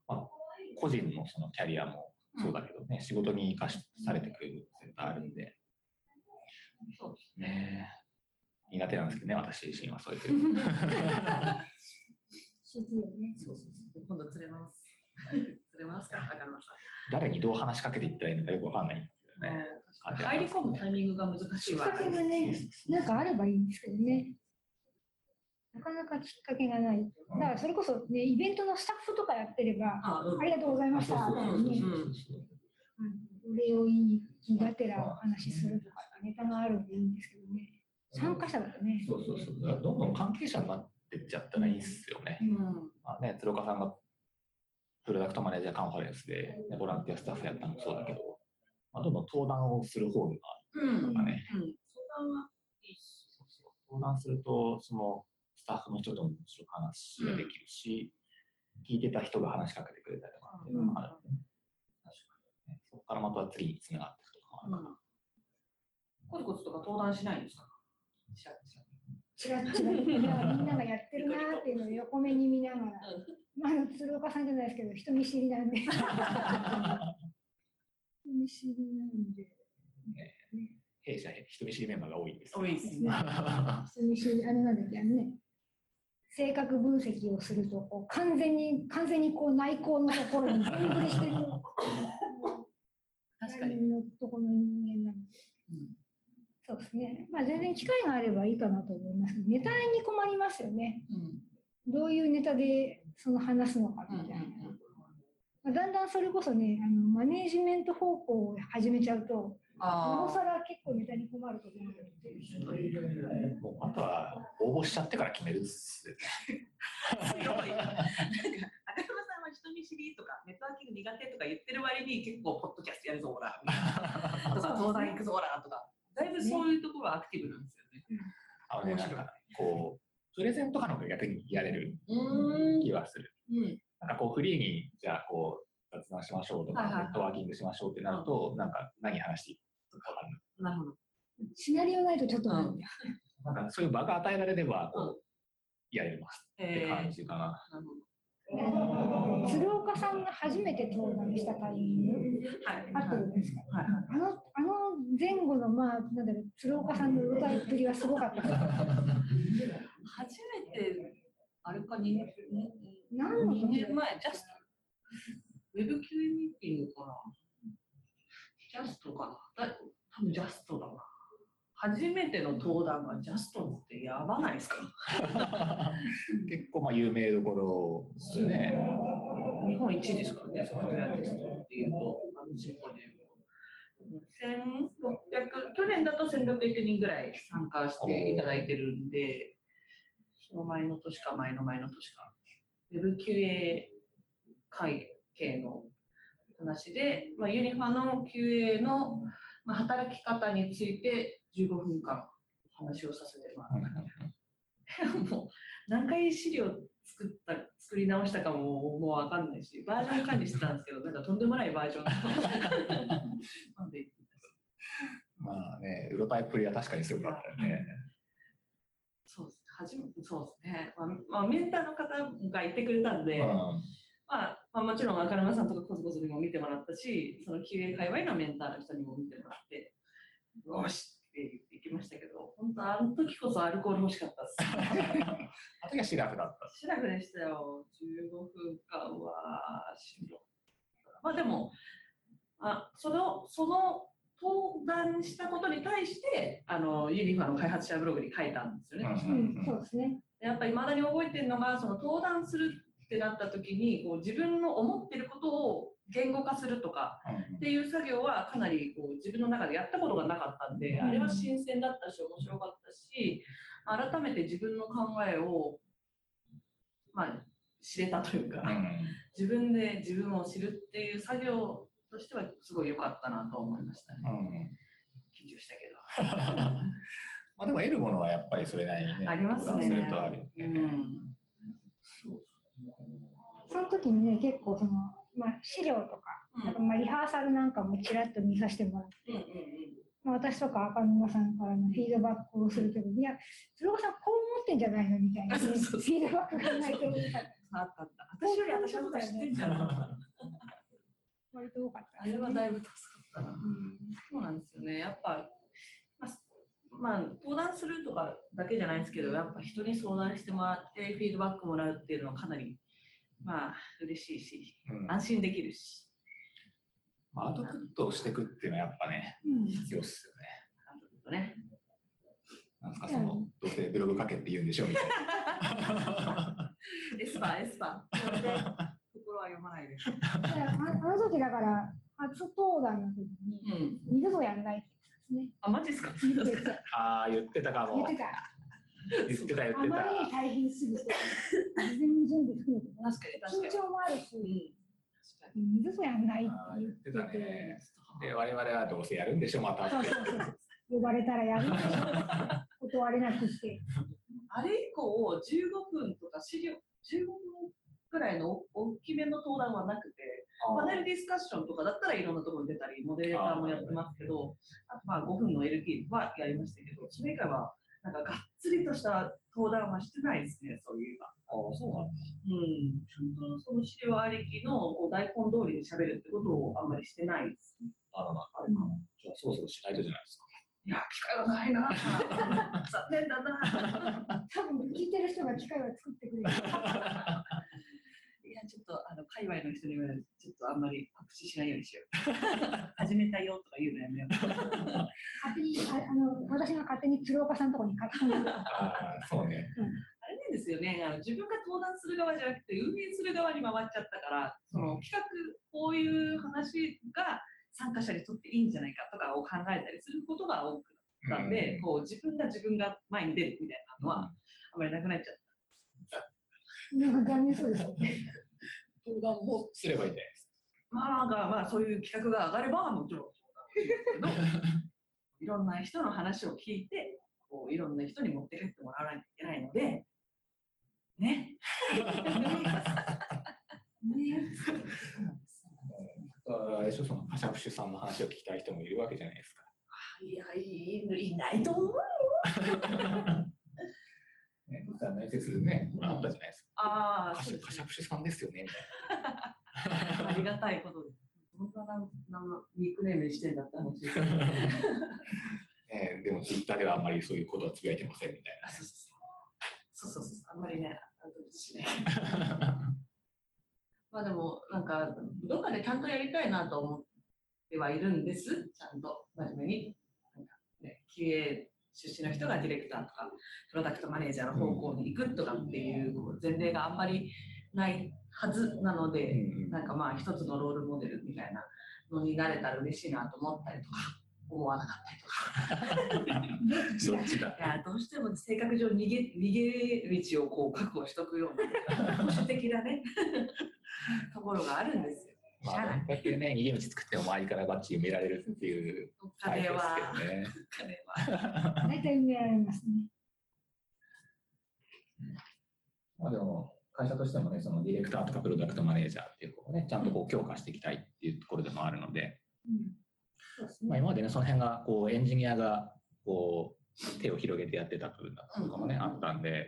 まあ、個人のそのキャリアもそうだけどね、仕事に生かしされてくる絶対あるんで、そうですね、苦手なんですけどね、私自身はそういう。CT をね。そうそうそう。今度釣れます。釣れますか、高野さ誰にどう話しかけていったらいいのかよくわかんないんですけどね。ん。入り込むタイミングが難しいわきっか。けがね、なんかあればいいんですけどね。なかなかきっかけがない。だからそれこそね、イベントのスタッフとかやってれば、あ、うんありがとうございました。そうそうそうねそううんお礼を言いがてらお話しするとか、ネタがあるんでいいんですけどね。参加者だとね。そうそうそう。だからどんどん関係者になってっちゃったらいいっすよね。うん。まあね、鶴岡さんがプロダクトマネージャーカンファレンスで、ね、ボランティアスタッフやったのもそうだけど、まあ、どんどん登壇をする方がうん。とかね、うん。相談はいいし。そうそう登壇すると、そのスタッフの人とももちろん話ができるし、聞いてた人が話しかけてくれたりとかっていうのもあるんでね、確かにね。そこからまた次につながっていくとかもあるから。コツコツとか登壇しないんですか？しゃしゃちらちらみんながやってるなーっていうのを横目に見ながら、まあ、鶴岡さんじゃないですけど、人見知りなんで。人見知りなんで。弊社人見知りメンバーが多いんですよ多いですね。人見知り、あれなんだっけ、あのね。性格分析をすると、こう完全に、完全にこう内向のところに全振りしてる。確かに。のところの人間なので。うんそうですね。まあ全然機会があればいいかなと思いますけど。ネタに困りますよね。うん。どういうネタでその話すのかうんみたいな。まあだんだんそれこそね、あのマネージメント方向を始めちゃうと、なおあさら結構ネタに困ると思うので。もうあとは応募しちゃってから決めるっすよね。あ。すごい。なんか、赤山さんは人見知りとか、ネットワーキング苦手とか言ってる割に結構、ポッドキャストやるぞ、ほら。とか、登壇行くぞ、ほら、とか。だいぶそういうところはアクティブなんですよね。あのね、なんかこう、プレゼントとかの方が逆にやれるうん。気はする。うん。なんかこうフリーに、じゃあこう、雑談しましょうとか、はいはいはいネットワーキングしましょうってなると、なんか何話していいかわかんない。なるほど。シナリオないとちょっとなん。なんかそういう場が与えられれば、こう、やれますってえー感じかな。なるほど。鶴岡さんが初めて登壇したタイミング、はい。あったじゃないですか。はい。あの、あの前後の、まあ、なんだろう、鶴岡さんの歌いっぷりはすごかった。初めて、あれか、2年何の2年前、ジャスト。ウェブ QA ミーティングかな？ジャストかな？だ多分ジャストだな。初めての登壇がジャストってやばないですか？結構まあ有名どころですよね。日本一ですからね、ソフトウェアテストっていうと、あのシンポジウム1600去年だと1600人ぐらい参加していただいてるんで、その前の年か前の前の年か、WebQA 会系の話で、まあ、ユニファの QA の、まあ、働き方について15分間話をさせてもらった。もう何回資料作った作り直したかももう分かんないしバージョン管理してたんですけどなんかとんでもないバージョン まあね、うろたえっぷりは確かにすごかったよね。初めてそうですね、まあまあ、メンターの方がいてくれたんで、うんまあまあ、もちろん赤沼さんとかコズコズにも見てもらったしその QA 界隈のメンターの人にも見てもらってよしって言ってきましたけど本当あの時こそアルコール欲しかったです あの時はシラフだった。シラフでしたよ。15分間はしんどまあでも、あその、その登壇したことに対して、あの、ユニファの開発者ブログに書いたんですよね。うん、そうですね。やっぱり未だに覚えてるのが、その登壇するってなった時に、こう自分の思ってることを言語化するとかっていう作業はかなりこう自分の中でやったことがなかったんで、うんあれは新鮮だったし面白かったし改めて自分の考えを、まあ、知れたというか、うん自分で自分を知るっていう作業としてはすごい良かったなと思いましたね。うん緊張したけど。まあでも得るものはやっぱりそれなりにね。ありますね。するとあるようね。ん。その時にね、結構その、まあ、資料とか、うんあとまあリハーサルなんかもちらっと見させてもらって、うんうんまあ、私とか赤沼さんからのフィードバックをするけど、いや、鶴岡さんこう思ってんじゃないのみたいな、そうそうそうフィードバックがないとよかったあったあった。私より私のこと知ってんじゃん。割と多かった、あれはだいぶ助かったな。そうなんですよね。やっぱ、まあ、まあ、登壇するとかだけじゃないですけど、やっぱ人に相談してもらって、フィードバックもらうっていうのはかなり、まあ、嬉しいし、うん安心できるし、まあアウトプットをしていくっていうのはやっぱね、うん必要っすよね。なんとかね。なんですか、その、どうせブログ書けって言うんでしょみたいな。エスパー、エスパー。は読まないです。だからああの時だから、初登壇の時に、うん。二度とやんないって言ってあ、マジですかたんですね。言ってた。ああ、言ってたかも言って。た。言ってた、言あってまりにた。大変すぎて、事前に準備含めてね、確かに、確か緊に。張もあるうんし、。二度とやんないって言っ言っててたて。ね。で、我々はどうせやるんでしょ、またって。そうそうそう。呼ばれたらやるでしょ。断れなくして。あれ以降、15分とか資料、15分ぐらいの大きめの登壇はなくて、パネルディスカッションとかだったらいろんなところに出たり、モデレーターもやってますけど、あとまあ5分の LP はやりましたけど、それ以外は、なんかがっつりとした登壇はしてないですね、そういえば。ああ、そうなんだ。うん、ちゃんとその資料ありきのこう台本通りに喋るってことをあんまりしてないです。あらまあ、あれかな。じゃあ、そろそろしないとじゃないですか。いや、機会はないな。残念だな。多分聞いてる人が機会を作ってくれる。いや、ちょっと、あの、界隈の人には、ちょっとあんまり告知しないようにしよう。始めたよとか言うのやめよう。勝手にああの私が勝手に鶴岡さんのところに書き込んでああ、そうね。あれなんですよねあの、自分が登壇する側じゃなくて、運営する側に回っちゃったから、その企画、こういう話が参加者にとっていいんじゃないかとかを考えたりすることが多くなったんで、こう自分が自分が前に出るみたいなのは、あまりなくなっちゃっなんか残念そうですよね。登壇もすればいいんじゃないですた。まあ、なんかまあ、そういう企画が上がれば、もちろんそうなんですけど、いろんな人の話を聞いて、こういろんな人に持って帰ってもらわないといけないので、ね。ねか。あれでしょ、その、カシャプシュさんの話を聞きたい人もいるわけじゃないですか。いや、いいいないと思うよ。ね、実は面接ね、あったじゃないですか。あああ、カシそうですカシャプシュさんですよねみたいありがたいことです。どんなななニックネームにしてんだって話ですよね。でもツイッターではあんまりそういうことはつぶやいてませんみたいあそうそうそうそうそうそうあんまりね。まあでも、なんか、どっかでちゃんとやりたいなと思ってはいるんです。ちゃんと真面目に。なんかね、出身の人がディレクターとか、プロダクトマネージャーの方向に行くとかっていう前例があんまりないはずなので、うんなんかまあ一つのロールモデルみたいなのになれたら嬉しいなと思ったりとか、思わなかったりとか。どっちだいやどうしても性格上逃げ逃げ道をこう確保しとくような保守的なね ところがあるんですよ。しまあ、ゃあないどんだけね、逃げ道作っても周りからバッチリ埋められるっていうおタイプ金は、ですけどね。お金は。大体埋められますね。まあでも、会社としてもね、そのディレクターとかプロダクトマネージャーっていうのをね、ちゃんとこう強化していきたいっていうところでもあるので、うんそうですまあ、ね。今までね、その辺がこうエンジニアがこう手を広げてやってた部分だったとかもね、うんあったんで、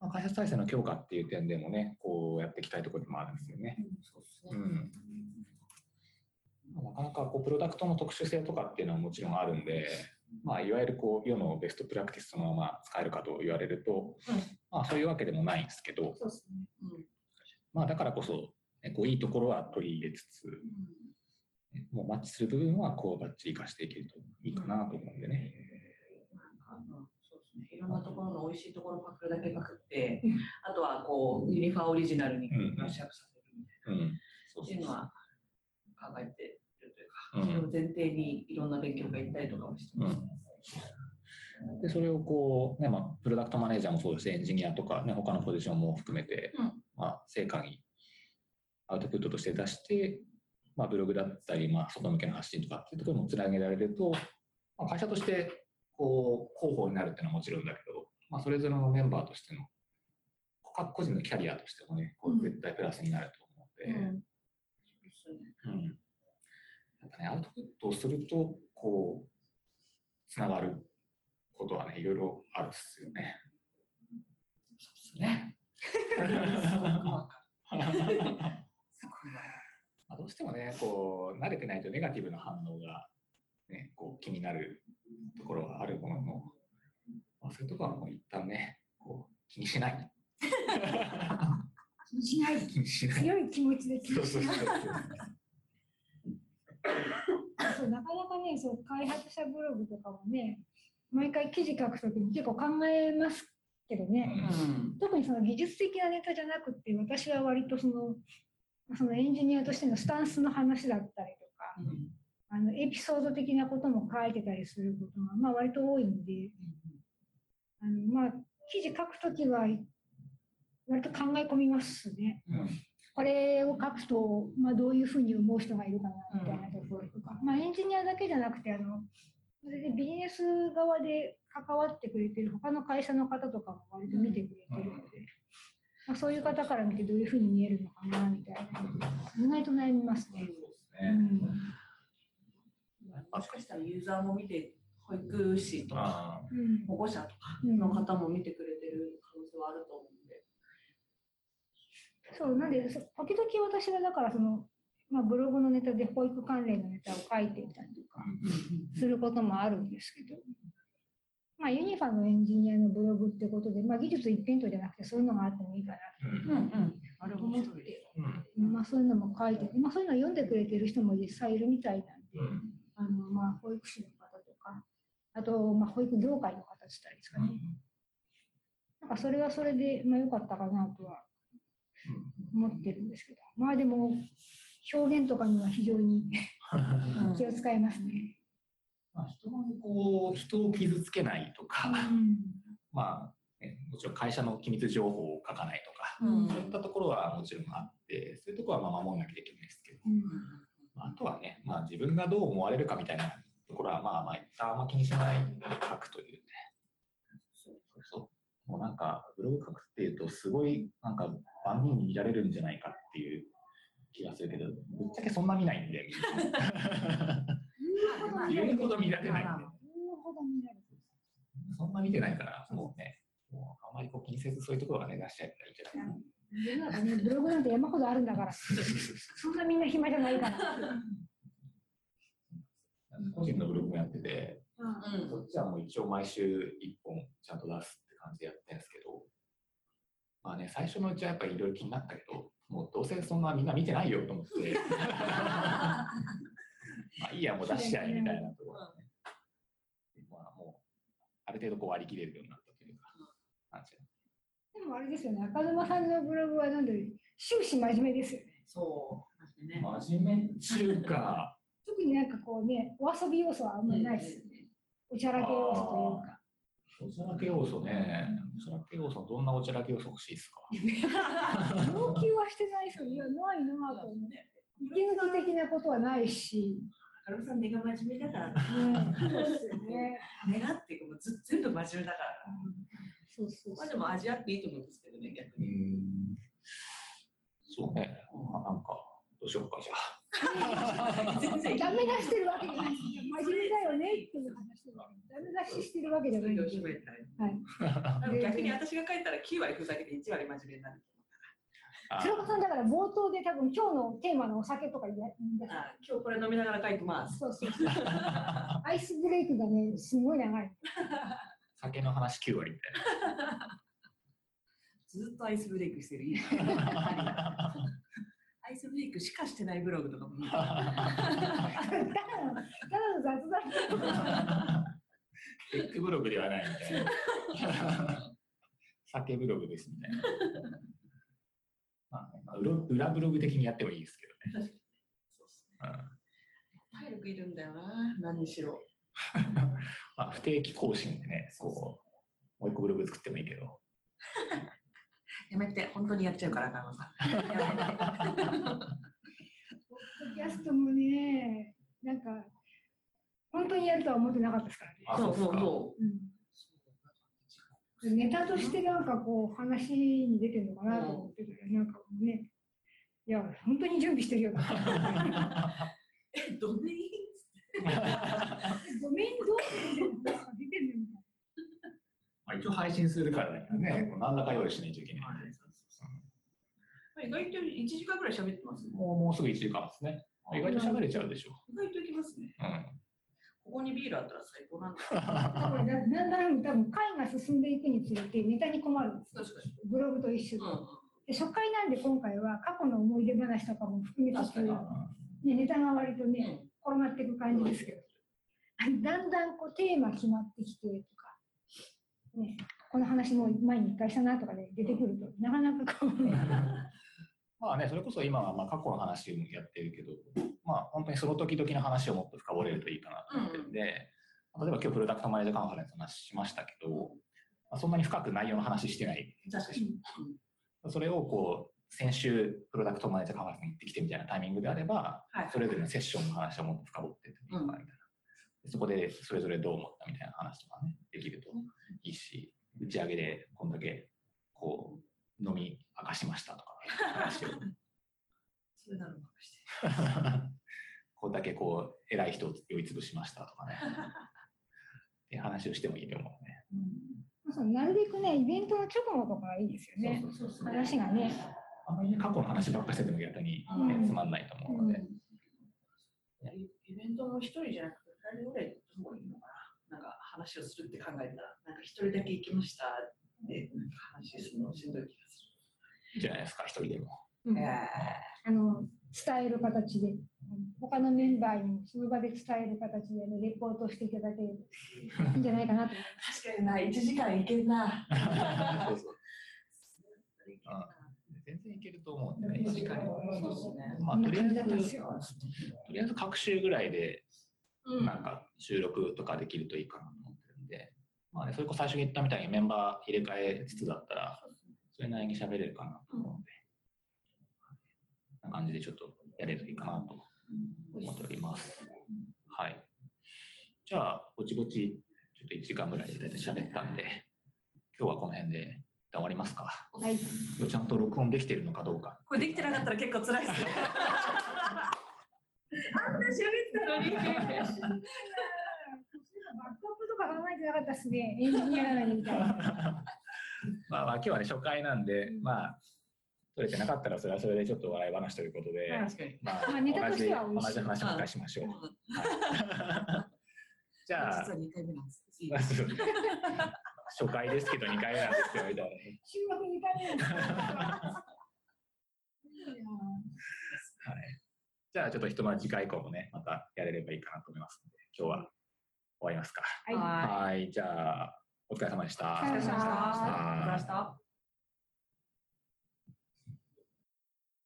まあ、開発体制の強化っていう点でもね、こうやっていきたいところでもあるんですよね。そうですね。うんなかなかこうプロダクトの特殊性とかっていうのはもちろんあるんで、まあ、いわゆるこう世のベストプラクティスそのまま使えるかと言われると、うんまあ、そういうわけでもないんですけど、まあ、だからこそ、ね、こういいところは取り入れつつ、ねもうマッチする部分はこうバッチリ活かしていけるといいかなと思うんでね。いろんなところの美味しいところパクるだけパクってうん、あとはこうユニファオリジナルにうんブラッシュアップさせるみたいな。いうのは考えてそれを前提にいろんな勉強会行ったりとかもしてます。でそれをこう、ねまあ、プロダクトマネージャーもそうですしエンジニアとか、ね、他のポジションも含めて、うん。まあ、成果にアウトプットとして出して、まあ、ブログだったり、まあ、外向けの発信とかっていうところにもつなげられると、まあ、会社としてこう広報になるっていうのはもちろんだけど、まあ、それぞれのメンバーとしての各個人のキャリアとしてもねこう絶対プラスになると思うので。うん。そうですねうんやっぱね、アウトプットをすると、こう、つながることはね、いろいろあるっすよね。そうですね。まあどうしてもね、こう、慣れてないとネガティブな反応が、ね、こう気になるところはあるものの、まあ、そういうところはもう一旦ね、こう気にしない。気にしない。気にしない。強い気持ちで気そうそうそうにしない。そうなかなかね、そう開発者ブログとかもね、毎回記事書くときに結構考えますけどね、うん。特にその技術的なネタじゃなくて、私は割とそのそのエンジニアとしてのスタンスの話だったりとか、あのエピソード的なことも書いてたりすることが、まあ、割と多いんで、あのまあ、記事書くときは割と考え込みますね。うんこれを書くと、まあ、どういうふうに思う人がいるかなみたいなところとか、まあ、エンジニアだけじゃなくてあのそれでビジネス側で関わってくれてる他の会社の方とかも割と見てくれてるので、まあ、そういう方から見てどういうふうに見えるのかなみたいな。意外と悩みますね。そうですね。うん。もしかしたらユーザーも見て、保育士とか保護者とかうんの方も見てくれてる可能性はあると思う。んで。そうなんでそ時々私はだからその、まあ、ブログのネタで保育関連のネタを書いてみたりとかすることもあるんですけど、まあ、ユニファのエンジニアのブログってことで、まあ、技術一辺倒じゃなくてそういうのがあってもいいかなーうんうん。あれと思って、うんまあ、そういうのも書いてて、まあ、そういうのを読んでくれてる人も実際いるみたいなんで、うん。あのまあ、保育士の方とかあと、まあ、保育業界の方たらいいですかね、なんかそれはそれで、まあ、良かったかなとは思ってるんですけど。まあでも表現とかには非常にうん気を使いますね。まあ、人にこう人を傷つけないとか、うん。まあ、ね、もちろん会社の機密情報を書かないとか、うん。そういったところはもちろんあって、そういうところはまあ守らなきゃいけないですけど、うん。まああとはね、まあ、自分がどう思われるかみたいなところは、まあ、まあ、一旦あんま気にしないで書くというね。もうなんか、ブログ書くっていうと、すごい、なんか、万人に見られるんじゃないかっていう気がするけど、ぶっちゃけそんな見ないんで、言うほど見られない。んで。言うほど見られてるそんな見てないから、もうね、もうあんまりこう気にせずそういうところがね、出しちゃえばいいんじゃないブログなんて山ほどあるんだから、そんなみんな暇じゃないから。個人のブログもやってて、うん。そっちはもう一応毎週1本ちゃんと出す感じでやってるんですけど、まあね、最初のうちはやっぱりいろいろ気になったけど、もうどうせそんなみんな見てないよと思って、まあいいや、もう出しちゃえみたいなところでね、まあもう、ある程度こう割り切れるようになったというか、感じでもあれですよね、赤沼さんのブログはなんで終始真面目ですよね。そう。ね。真面目中華、特になんかこうね、お遊び要素はあんまりないですよね。おちゃらけ要素というか。おちゃらけ要素ね、おちゃらけ要素、どんなおちゃらけ要素欲しいですか？要求はしてないですよ。いや、ないなと思って。息抜き的なことはないし。カルさん根が真面目だから、ね、そうですよね。根がっていうかもうず全部真面目だから。そうそうそうまあでも味あっていいと思うんですけどね、逆うに。んそうね、まあ、なんか、どうしようか、じゃあ。全然ダメ出してるわけじゃないです。真面目だよねっていう話でダメ出ししてるわけじゃない。はい。逆に私が書いたら9割ふざけて1割真面目になる。あ白子さんだから冒頭で多分今日のテーマのお酒とか言い出すあ今日これ飲みながら書いてます。そうそうそう。アイスブレイクがね、すごい長い。酒の話9割みたい ずっとアイスブレイクしてる。な。アイスブレイクしかしてないブログとかも。ただの、ただの雑談。テ ックブログではないみたいな。酒ブログですみたいな。まあねまあ、裏裏ブログ的にやってもいいですけどね。そうっすねうん体力いるんだよな、何にしろ。まあ、不定期更新でね、こう、もう一個ブログ作ってもいいけど。やめて、本当にやっちゃうから、カノさん。やめてポッドキャストもね、なんか、本当にやるとは思ってなかったですからね。あそうそうそうそうん、ネタとしてなんかこう話に出てるのかなと思ってたら、なんかね、いや、本当に準備してるよな。う。え、ドメインごめん、どうしてるの出てるのみたいな。まあ一応配信するからね、何らか用意しないといけない。意外と1時間ぐらい喋ってます。もうもうすぐ1時間ですね。意外と喋れちゃうでしょ。意外といきますね。うん。ここにビールあったら最高なんだ。だからだだんだん多分回が進んでいくにつれてネタに困るんですよ確かに。ブログと一緒で,、うんで初回なんで今回は過去の思い出話とかも含めつつ、確ね、ネタが割とね、転がっていく感じですけど、だんだんこうテーマ決まってきてとか、ね、この話も前に一回したなとかで、出てくると、なかなかこう、まあね、それこそ今はまあ過去の話もやってるけど、まあ本当にその時々の話をもっと深掘れるといいかなと思ってるんで、例えば今日プロダクトマネージャーカンファレンスの話しましたけど、まあ、そんなに深く内容の話してない確かに。それをこう、先週プロダクトマネージャーカンファレンスに行ってきてみたいなタイミングであれば、はいそれぞれのセッションの話をもっと深掘っていいいかなみたいな。でそこでそれぞれどう思ったみたいな話とかね、できるといいし、打ち上げでこんだけこう、飲み明かしましたとか、話を。それなのかして。こんだけこう、偉い人を酔いつぶしましたとかね。って話をしてもいいと思うね。そうなるべくね、イベントの直後とかがいいですよね。そうそうそうそう話がね。あんまりね過去の話ばっかりしてても逆に、ねうんつまんないと思うので。イベントも一人じゃなくて二人ぐらいの方がいいのかな。なんか話をするって考えたら、なんか一人だけ行きましたで、なんか話するのしんどい気がすいいじゃないですか、一人でも。うんあの伝える形で、他のメンバーにもその場で伝える形で、ね、レポートしていただけると いいんじゃないかなと思います。確かにな、1時間いけんな。そうそう 全然いけると思うんでね、一時間に。そうですね。まあ、とりあえず。とりあえず各週ぐらいで、うんなんか収録とかできるといいかなまあね、それこそ最初に言ったみたいにメンバー入れ替えつつだったら、それなりに喋れるかなと思うので、こんな感じでちょっとやれるといいかなと思っております。はい。じゃあ、ぼちぼち、ちょっと1時間ぐらいで喋ったんで、今日はこの辺で終わりますか。はい。ちゃんと録音できてるのかどうか。これできてなかったら結構辛いですね。あんな喋ったのに。考えてなかったですね。エンジニアなのにみたいな。まあまあ今日はね、初回なんで、まあ、取れてなかったらそれはそれでちょっと笑い話ということで、確かに。ままあネタとしては同じ話をしましょう。じゃあ実は2回目初回ですけど2回目なんですよみたいなね。収録2回目です。はい。じゃあちょっとひとまず次回以降もね、またやれればいいかなと思いますので、今日は終わりますか。はい。ははい。じゃあ。お疲れ様でしたお疲れ様でした。